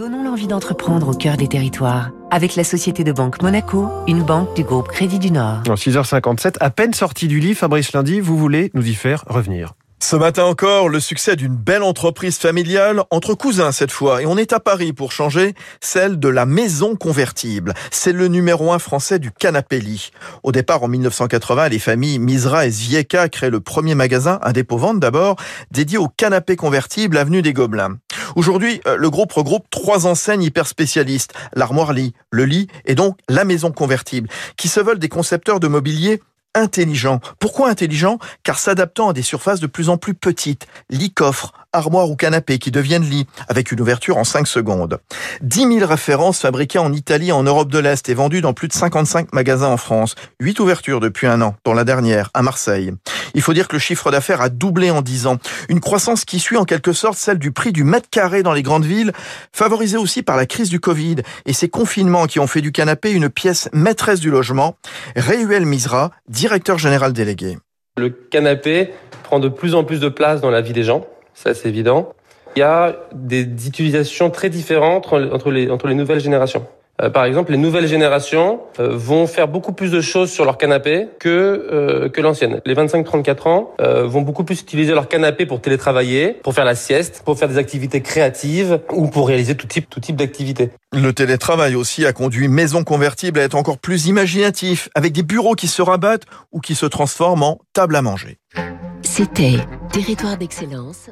Donnons l'envie d'entreprendre au cœur des territoires. Avec la Société de Banque Monaco, une banque du groupe Crédit du Nord. En 6h57, à peine sorti du lit, Fabrice Lundi, vous voulez nous y faire revenir. Ce matin encore, le succès d'une belle entreprise familiale, entre cousins cette fois, et on est à Paris pour changer, celle de la maison convertible. C'est le numéro un français du canapé lit. Au départ, en 1980, les familles Misra et Zvieka créent le premier magasin, un dépôt vente d'abord, dédié au canapé convertible avenue des Gobelins. Aujourd'hui, euh, le groupe regroupe trois enseignes hyper spécialistes, l'armoire lit, le lit et donc la maison convertible, qui se veulent des concepteurs de mobilier intelligent. Pourquoi intelligent Car s'adaptant à des surfaces de plus en plus petites, lit coffre, armoire ou canapé qui deviennent lit, avec une ouverture en 5 secondes. 10 000 références fabriquées en Italie en Europe de l'Est et vendues dans plus de 55 magasins en France. 8 ouvertures depuis un an, dont la dernière, à Marseille. Il faut dire que le chiffre d'affaires a doublé en 10 ans. Une croissance qui suit en quelque sorte celle du prix du mètre carré dans les grandes villes, favorisée aussi par la crise du Covid et ces confinements qui ont fait du canapé une pièce maîtresse du logement. Réuel Misra, directeur général délégué. Le canapé prend de plus en plus de place dans la vie des gens, ça c'est évident. Il y a des utilisations très différentes entre les, entre les nouvelles générations. Euh, par exemple, les nouvelles générations euh, vont faire beaucoup plus de choses sur leur canapé que euh, que l'ancienne. Les 25-34 ans vont beaucoup plus utiliser leur canapé pour télétravailler, pour faire la sieste, pour faire des activités créatives ou pour réaliser tout type tout type d'activités. Le télétravail aussi a conduit Maison Convertible à être encore plus imaginatif, avec des bureaux qui se rabattent ou qui se transforment en table à manger. C'était Territoire d'excellence